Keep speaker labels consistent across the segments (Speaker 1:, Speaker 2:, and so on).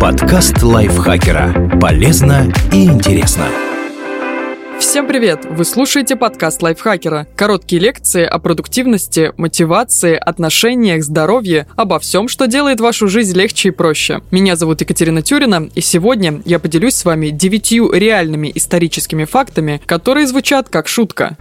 Speaker 1: Подкаст лайфхакера. Полезно и интересно.
Speaker 2: Всем привет! Вы слушаете подкаст лайфхакера. Короткие лекции о продуктивности, мотивации, отношениях, здоровье, обо всем, что делает вашу жизнь легче и проще. Меня зовут Екатерина Тюрина, и сегодня я поделюсь с вами девятью реальными историческими фактами, которые звучат как шутка.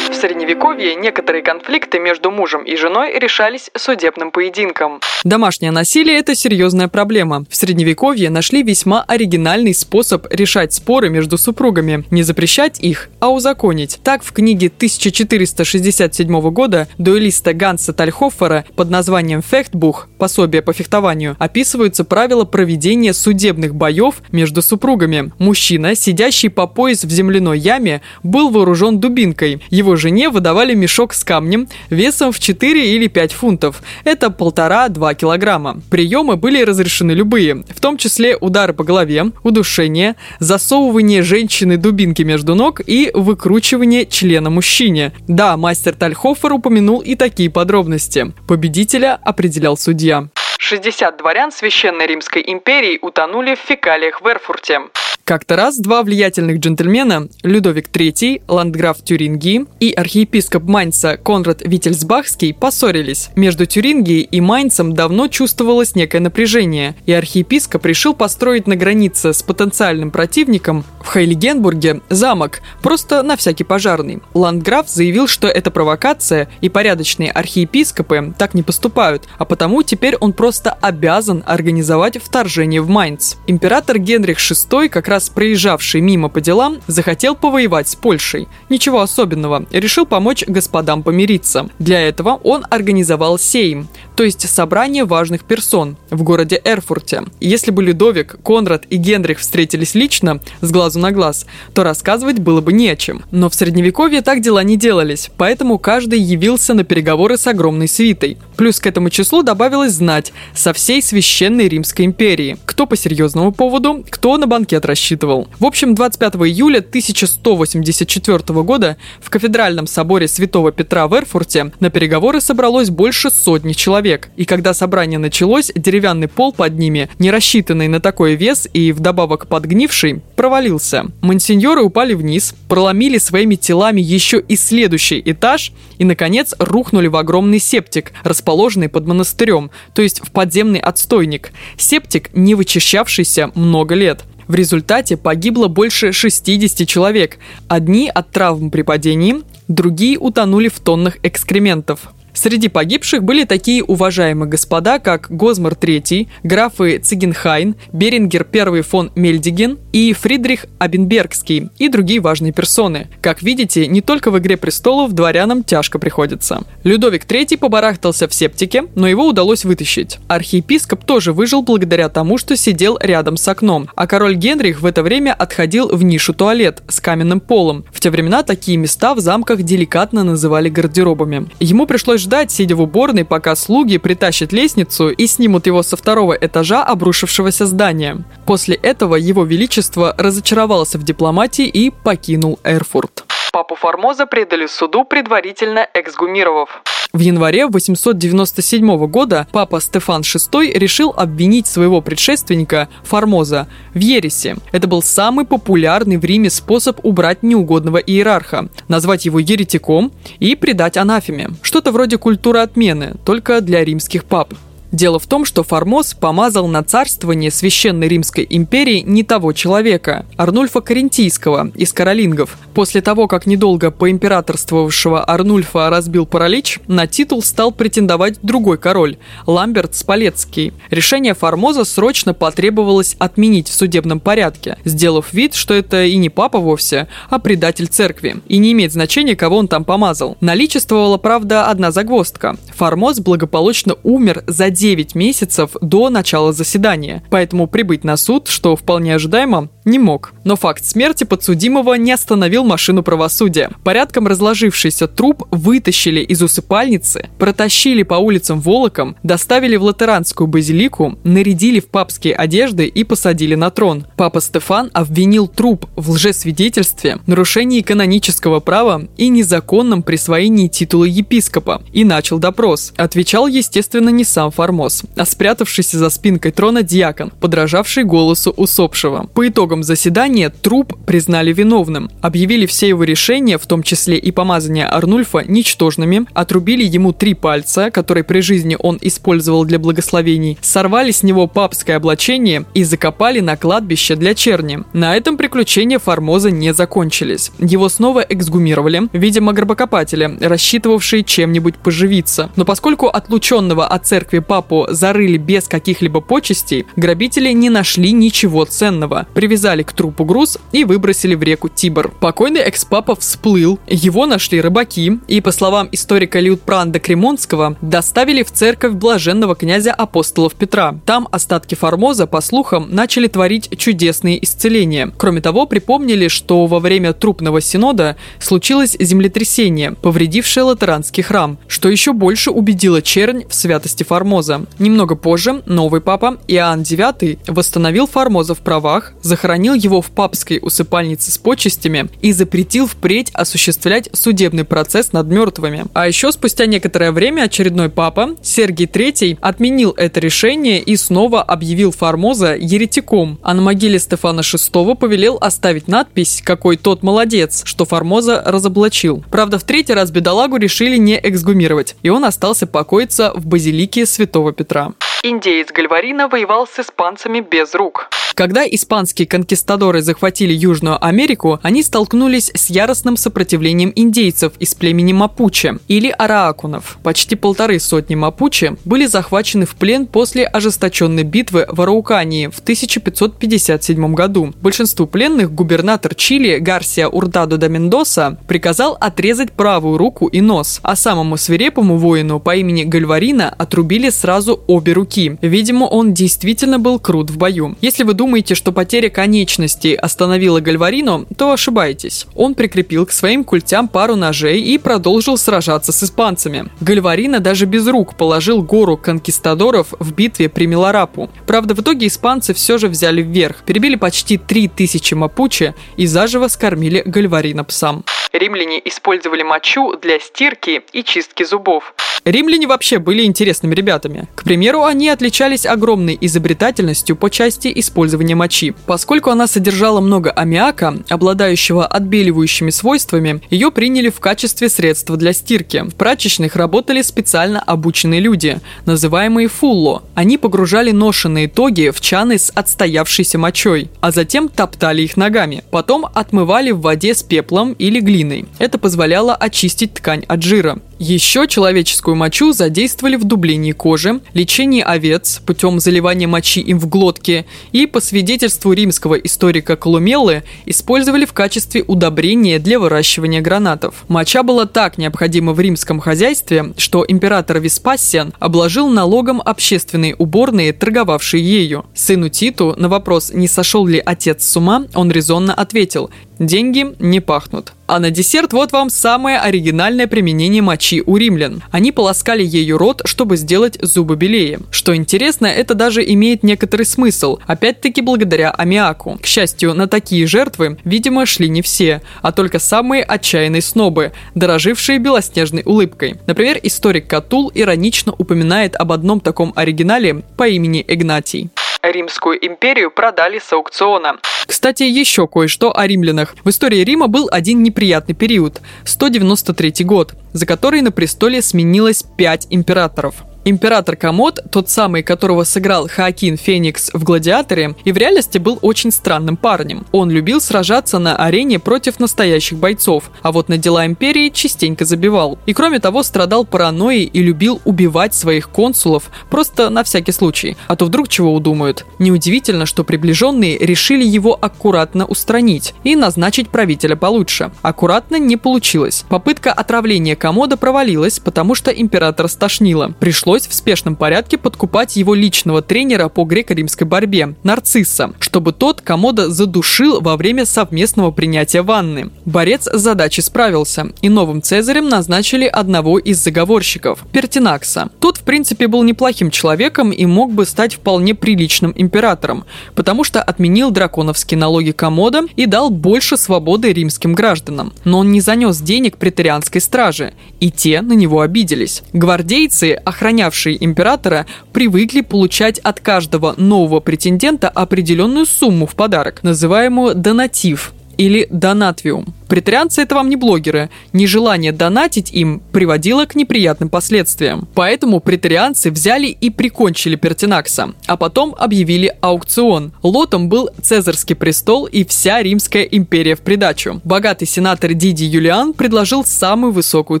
Speaker 2: Средневековье некоторые конфликты между мужем и женой решались судебным поединком. Домашнее насилие – это серьезная проблема. В Средневековье нашли весьма оригинальный способ решать споры между супругами – не запрещать их, а узаконить. Так, в книге 1467 года дуэлиста Ганса Тальхоффера под названием «Фехтбух» – пособие по фехтованию, описываются правила проведения судебных боев между супругами. Мужчина, сидящий по пояс в земляной яме, был вооружен дубинкой. Его же жене выдавали мешок с камнем весом в 4 или 5 фунтов. Это полтора-два килограмма. Приемы были разрешены любые, в том числе удары по голове, удушение, засовывание женщины дубинки между ног и выкручивание члена мужчине. Да, мастер Тальхофер упомянул и такие подробности. Победителя определял судья. 60 дворян Священной Римской империи утонули в фекалиях в Эрфурте. Как-то раз два влиятельных джентльмена, Людовик III, ландграф Тюрингии, и архиепископ Майнца Конрад Вительсбахский поссорились. Между Тюрингией и Майнцем давно чувствовалось некое напряжение, и архиепископ решил построить на границе с потенциальным противником в Хейлигенбурге замок, просто на всякий пожарный. Ландграф заявил, что это провокация, и порядочные архиепископы так не поступают, а потому теперь он просто обязан организовать вторжение в Майнц. Император Генрих VI как раз проезжавший мимо по делам, захотел повоевать с Польшей. Ничего особенного, решил помочь господам помириться. Для этого он организовал сейм, то есть собрание важных персон в городе Эрфурте. Если бы Людовик, Конрад и Генрих встретились лично, с глазу на глаз, то рассказывать было бы не о чем. Но в средневековье так дела не делались, поэтому каждый явился на переговоры с огромной свитой. Плюс к этому числу добавилось знать со всей священной Римской империи. Кто по серьезному поводу, кто на банкет рассчитывал. В общем, 25 июля 1184 года в кафедральном соборе Святого Петра в Эрфурте на переговоры собралось больше сотни человек. И когда собрание началось, деревянный пол под ними, не рассчитанный на такой вес и вдобавок подгнивший, провалился. Монсеньоры упали вниз, проломили своими телами еще и следующий этаж и, наконец, рухнули в огромный септик, расположенный под монастырем, то есть в подземный отстойник. Септик, не вычищавшийся много лет. В результате погибло больше 60 человек. Одни от травм при падении, другие утонули в тоннах экскрементов. Среди погибших были такие уважаемые господа, как Гозмар III, графы Цигенхайн, Берингер I фон Мельдиген и Фридрих Абенбергский и другие важные персоны. Как видите, не только в «Игре престолов» дворянам тяжко приходится. Людовик III побарахтался в септике, но его удалось вытащить. Архиепископ тоже выжил благодаря тому, что сидел рядом с окном, а король Генрих в это время отходил в нишу туалет с каменным полом. В те времена такие места в замках деликатно называли гардеробами. Ему пришлось ждать, сидя в уборной, пока слуги притащат лестницу и снимут его со второго этажа обрушившегося здания. После этого его величество разочаровался в дипломатии и покинул Эрфурт. Папу Формоза предали суду, предварительно эксгумировав. В январе 897 года папа Стефан VI решил обвинить своего предшественника Формоза в ересе. Это был самый популярный в Риме способ убрать неугодного иерарха, назвать его еретиком и предать анафеме. Что-то вроде культуры отмены, только для римских пап. Дело в том, что Формоз помазал на царствование Священной Римской империи не того человека, Арнульфа Карентийского из Каролингов. После того, как недолго поимператорствовавшего Арнульфа разбил паралич, на титул стал претендовать другой король – Ламберт Спалецкий. Решение Формоза срочно потребовалось отменить в судебном порядке, сделав вид, что это и не папа вовсе, а предатель церкви, и не имеет значения, кого он там помазал. Наличествовала, правда, одна загвоздка. Формоз благополучно умер за 9 месяцев до начала заседания, поэтому прибыть на суд, что вполне ожидаемо, не мог. Но факт смерти подсудимого не остановил машину правосудия. Порядком разложившийся труп вытащили из усыпальницы, протащили по улицам Волоком, доставили в латеранскую базилику, нарядили в папские одежды и посадили на трон. Папа Стефан обвинил труп в лжесвидетельстве, нарушении канонического права и незаконном присвоении титула епископа и начал допрос. Отвечал, естественно, не сам Формоз, а спрятавшийся за спинкой трона диакон, подражавший голосу усопшего. По итогам заседания труп признали виновным, объявили все его решения, в том числе и помазание Арнульфа, ничтожными, отрубили ему три пальца, которые при жизни он использовал для благословений, сорвали с него папское облачение и закопали на кладбище для черни. На этом приключения Формоза не закончились. Его снова эксгумировали, видимо, гробокопатели, рассчитывавшие чем-нибудь поживиться. Но поскольку отлученного от церкви папу зарыли без каких-либо почестей, грабители не нашли ничего ценного. Привязали к трупу груз и выбросили в реку Тибр. Покойный экс-папа всплыл, его нашли рыбаки и, по словам историка Лютпранда Кремонского, доставили в церковь блаженного князя апостолов Петра. Там остатки Формоза, по слухам, начали творить чудесные исцеления. Кроме того, припомнили, что во время трупного синода случилось землетрясение, повредившее латеранский храм, что еще больше убедило чернь в святости Формоза. Немного позже новый папа Иоанн IX восстановил Формоза в правах, захоронил его в папской усыпальнице с почестями и запретил впредь осуществлять судебный процесс над мертвыми. А еще спустя некоторое время очередной папа, Сергий III, отменил это решение и снова объявил Формоза еретиком, а на могиле Стефана VI повелел оставить надпись «Какой тот молодец», что Формоза разоблачил. Правда, в третий раз бедолагу решили не эксгумировать, и он остался покоиться в базилике Святого Петра. Индеец Гальварина воевал с испанцами без рук. Когда испанские конкистадоры захватили Южную Америку, они столкнулись с яростным сопротивлением индейцев из племени Мапуче или Араакунов. Почти полторы сотни Мапуче были захвачены в плен после ожесточенной битвы в Араукании в 1557 году. Большинству пленных губернатор Чили Гарсия Урдадо да Мендоса приказал отрезать правую руку и нос, а самому свирепому воину по имени Гальварина отрубили сразу обе руки. Видимо, он действительно был крут в бою. Если вы думаете, что потеря конечностей остановила Гальварино, то ошибаетесь. Он прикрепил к своим культям пару ножей и продолжил сражаться с испанцами. Гальварино даже без рук положил гору конкистадоров в битве при Миларапу. Правда, в итоге испанцы все же взяли вверх, перебили почти 3000 мапуче и заживо скормили Гальварино псам. Римляне использовали мочу для стирки и чистки зубов. Римляне вообще были интересными ребятами. К примеру, они отличались огромной изобретательностью по части использования мочи. Поскольку она содержала много аммиака, обладающего отбеливающими свойствами, ее приняли в качестве средства для стирки. В прачечных работали специально обученные люди, называемые фулло. Они погружали ношенные тоги в чаны с отстоявшейся мочой, а затем топтали их ногами. Потом отмывали в воде с пеплом или глиной. Это позволяло очистить ткань от жира. Еще человеческую мочу задействовали в дублении кожи, лечении овец путем заливания мочи им в глотки и, по свидетельству римского историка Колумеллы, использовали в качестве удобрения для выращивания гранатов. Моча была так необходима в римском хозяйстве, что император Веспасиан обложил налогом общественные уборные, торговавшие ею. Сыну Титу на вопрос, не сошел ли отец с ума, он резонно ответил Деньги не пахнут. А на десерт вот вам самое оригинальное применение мочи у римлян. Они полоскали ею рот, чтобы сделать зубы белее. Что интересно, это даже имеет некоторый смысл, опять-таки благодаря аммиаку. К счастью, на такие жертвы, видимо, шли не все, а только самые отчаянные снобы, дорожившие белоснежной улыбкой. Например, историк Катул иронично упоминает об одном таком оригинале по имени Игнатий. Римскую империю продали с аукциона. Кстати, еще кое-что о римлянах. В истории Рима был один неприятный период – 193 год, за который на престоле сменилось пять императоров. Император Комод, тот самый, которого сыграл Хоакин Феникс в «Гладиаторе», и в реальности был очень странным парнем. Он любил сражаться на арене против настоящих бойцов, а вот на дела империи частенько забивал. И кроме того, страдал паранойей и любил убивать своих консулов просто на всякий случай, а то вдруг чего удумают. Неудивительно, что приближенные решили его аккуратно устранить и назначить правителя получше. Аккуратно не получилось. Попытка отравления Комода провалилась, потому что император стошнило. Пришлось пришлось в спешном порядке подкупать его личного тренера по греко-римской борьбе, Нарцисса, чтобы тот Комода задушил во время совместного принятия ванны. Борец с задачей справился, и новым цезарем назначили одного из заговорщиков – Пертинакса. Тот, в принципе, был неплохим человеком и мог бы стать вполне приличным императором, потому что отменил драконовские налоги Комода и дал больше свободы римским гражданам. Но он не занес денег преторианской страже, и те на него обиделись. Гвардейцы, охранявшие императора, привыкли получать от каждого нового претендента определенную сумму в подарок, называемую донатив или донатвиум. Претарианцы это вам не блогеры. Нежелание донатить им приводило к неприятным последствиям. Поэтому претарианцы взяли и прикончили Пертинакса, а потом объявили аукцион. Лотом был Цезарский престол и вся Римская империя в придачу. Богатый сенатор Диди Юлиан предложил самую высокую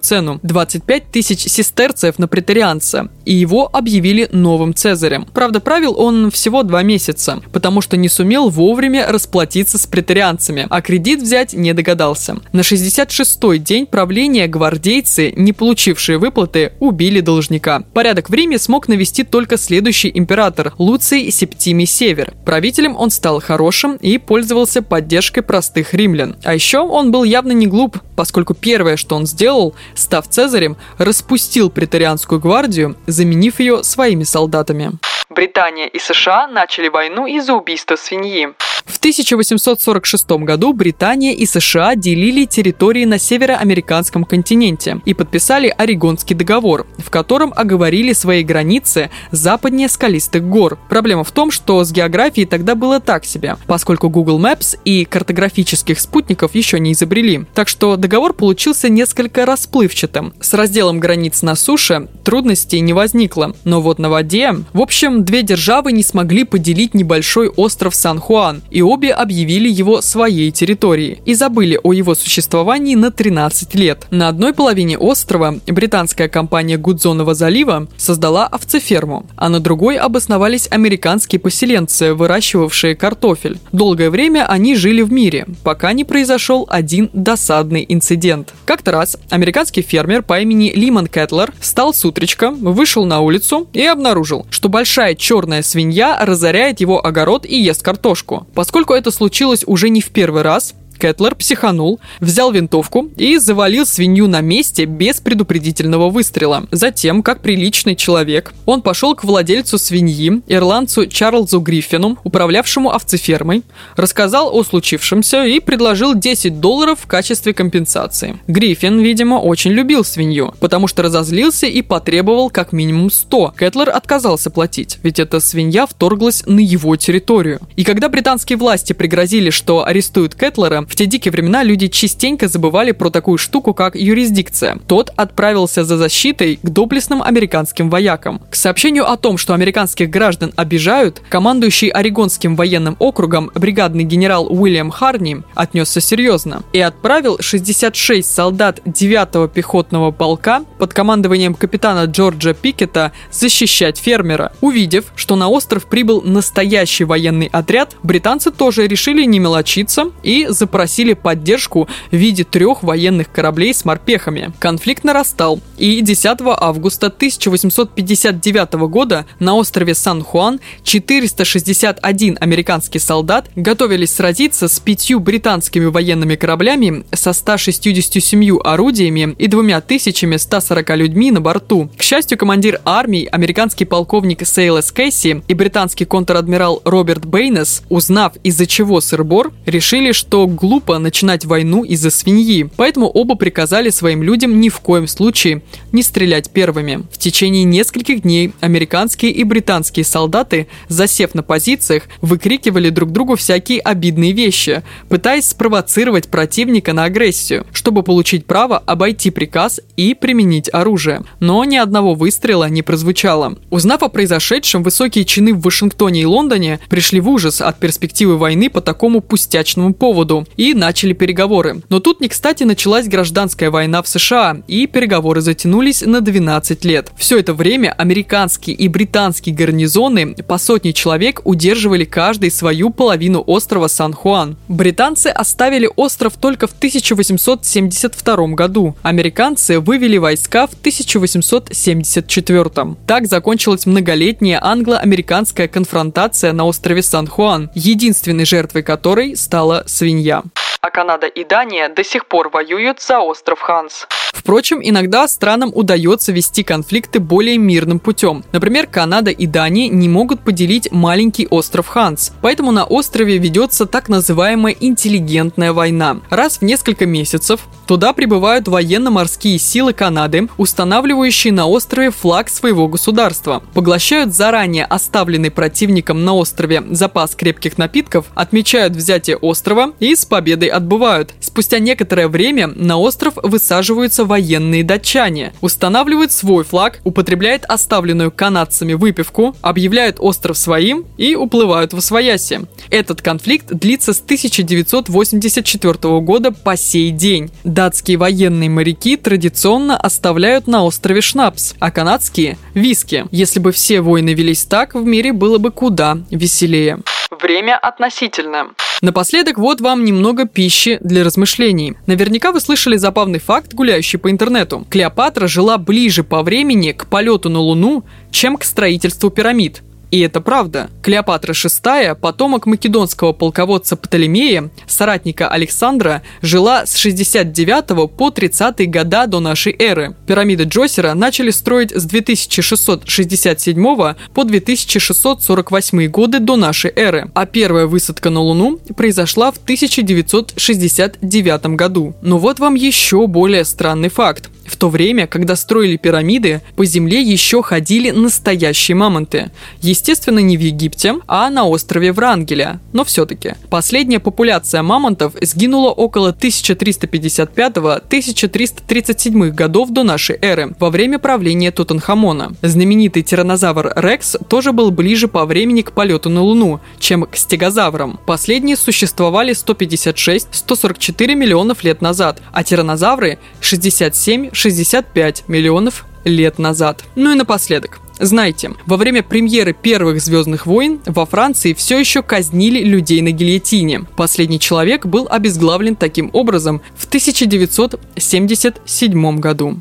Speaker 2: цену – 25 тысяч сестерцев на претарианца, и его объявили новым Цезарем. Правда, правил он всего два месяца, потому что не сумел вовремя расплатиться с претарианцами, а кредит взять не догадался остался. На 66-й день правления гвардейцы, не получившие выплаты, убили должника. Порядок в Риме смог навести только следующий император Луций Септимий Север. Правителем он стал хорошим и пользовался поддержкой простых римлян. А еще он был явно не глуп, поскольку первое, что он сделал, став цезарем, распустил претарианскую гвардию, заменив ее своими солдатами. Британия и США начали войну из-за убийства свиньи. В 1846 году Британия и США делили территории на североамериканском континенте и подписали Орегонский договор, в котором оговорили свои границы западнее скалистых гор. Проблема в том, что с географией тогда было так себе, поскольку Google Maps и картографических спутников еще не изобрели. Так что договор получился несколько расплывчатым. С разделом границ на суше трудностей не возникло, но вот на воде... В общем, две державы не смогли поделить небольшой остров Сан-Хуан, и обе объявили его своей территорией и забыли о его существовании на 13 лет. На одной половине острова британская компания Гудзонова залива создала овцеферму, а на другой обосновались американские поселенцы, выращивавшие картофель. Долгое время они жили в мире, пока не произошел один досадный инцидент. Как-то раз американский фермер по имени Лимон Кэтлер встал с утречка, вышел на улицу и обнаружил, что большая черная свинья разоряет его огород и ест картошку. Поскольку это случилось уже не в первый раз, Кэтлер психанул, взял винтовку и завалил свинью на месте без предупредительного выстрела. Затем, как приличный человек, он пошел к владельцу свиньи, ирландцу Чарльзу Гриффину, управлявшему овцефермой, рассказал о случившемся и предложил 10 долларов в качестве компенсации. Гриффин, видимо, очень любил свинью, потому что разозлился и потребовал как минимум 100. Кэтлер отказался платить, ведь эта свинья вторглась на его территорию. И когда британские власти пригрозили, что арестуют Кэтлера, в те дикие времена люди частенько забывали про такую штуку, как юрисдикция. Тот отправился за защитой к доблестным американским воякам. К сообщению о том, что американских граждан обижают, командующий Орегонским военным округом бригадный генерал Уильям Харни отнесся серьезно и отправил 66 солдат 9-го пехотного полка под командованием капитана Джорджа Пикета защищать фермера. Увидев, что на остров прибыл настоящий военный отряд, британцы тоже решили не мелочиться и запросили просили поддержку в виде трех военных кораблей с морпехами. Конфликт нарастал, и 10 августа 1859 года на острове Сан-Хуан 461 американский солдат готовились сразиться с пятью британскими военными кораблями со 167 орудиями и двумя тысячами 140 людьми на борту. К счастью, командир армии, американский полковник Сейлес Кэсси и британский контр-адмирал Роберт Бейнес, узнав из-за чего сыр-бор, решили, что глупо начинать войну из-за свиньи, поэтому оба приказали своим людям ни в коем случае не стрелять первыми. В течение нескольких дней американские и британские солдаты, засев на позициях, выкрикивали друг другу всякие обидные вещи, пытаясь спровоцировать противника на агрессию, чтобы получить право обойти приказ и применить оружие. Но ни одного выстрела не прозвучало. Узнав о произошедшем, высокие чины в Вашингтоне и Лондоне пришли в ужас от перспективы войны по такому пустячному поводу и начали переговоры. Но тут не кстати началась гражданская война в США, и переговоры затянулись на 12 лет. Все это время американские и британские гарнизоны по сотне человек удерживали каждый свою половину острова Сан-Хуан. Британцы оставили остров только в 1872 году. Американцы вывели войска в 1874. Так закончилась многолетняя англо-американская конфронтация на острове Сан-Хуан, единственной жертвой которой стала свинья а Канада и Дания до сих пор воюют за остров Ханс. Впрочем, иногда странам удается вести конфликты более мирным путем. Например, Канада и Дания не могут поделить маленький остров Ханс, поэтому на острове ведется так называемая интеллигентная война. Раз в несколько месяцев туда прибывают военно-морские силы Канады, устанавливающие на острове флаг своего государства, поглощают заранее оставленный противником на острове запас крепких напитков, отмечают взятие острова и с победой отбывают. Спустя некоторое время на остров высаживаются военные датчане, устанавливают свой флаг, употребляют оставленную канадцами выпивку, объявляют остров своим и уплывают в Освояси. Этот конфликт длится с 1984 года по сей день. Датские военные моряки традиционно оставляют на острове шнапс, а канадские – виски. Если бы все войны велись так, в мире было бы куда веселее. Время относительно. Напоследок вот вам немного пищи для размышлений. Наверняка вы слышали забавный факт, гуляющий по интернету. Клеопатра жила ближе по времени к полету на Луну, чем к строительству пирамид. И это правда. Клеопатра VI, потомок македонского полководца Птолемея, соратника Александра, жила с 69 по 30 года до нашей эры. Пирамиды Джосера начали строить с 2667 по 2648 годы до нашей эры, а первая высадка на Луну произошла в 1969 году. Но вот вам еще более странный факт. В то время, когда строили пирамиды, по земле еще ходили настоящие мамонты. Естественно, не в Египте, а на острове Врангеля. Но все-таки. Последняя популяция мамонтов сгинула около 1355-1337 годов до нашей эры, во время правления Тутанхамона. Знаменитый тиранозавр Рекс тоже был ближе по времени к полету на Луну, чем к стегозаврам. Последние существовали 156-144 миллионов лет назад, а тиранозавры 67 65 миллионов лет назад. Ну и напоследок. Знаете, во время премьеры первых «Звездных войн» во Франции все еще казнили людей на гильотине. Последний человек был обезглавлен таким образом в 1977 году.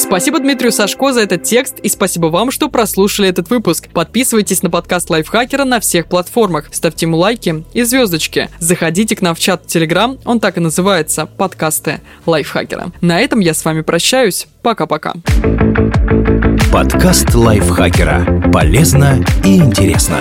Speaker 2: Спасибо Дмитрию Сашко за этот текст и спасибо вам, что прослушали этот выпуск. Подписывайтесь на подкаст Лайфхакера на всех платформах, ставьте ему лайки и звездочки. Заходите к нам в чат Телеграм, он так и называется – подкасты Лайфхакера. На этом я с вами прощаюсь. Пока-пока.
Speaker 1: Подкаст Лайфхакера. Полезно и интересно.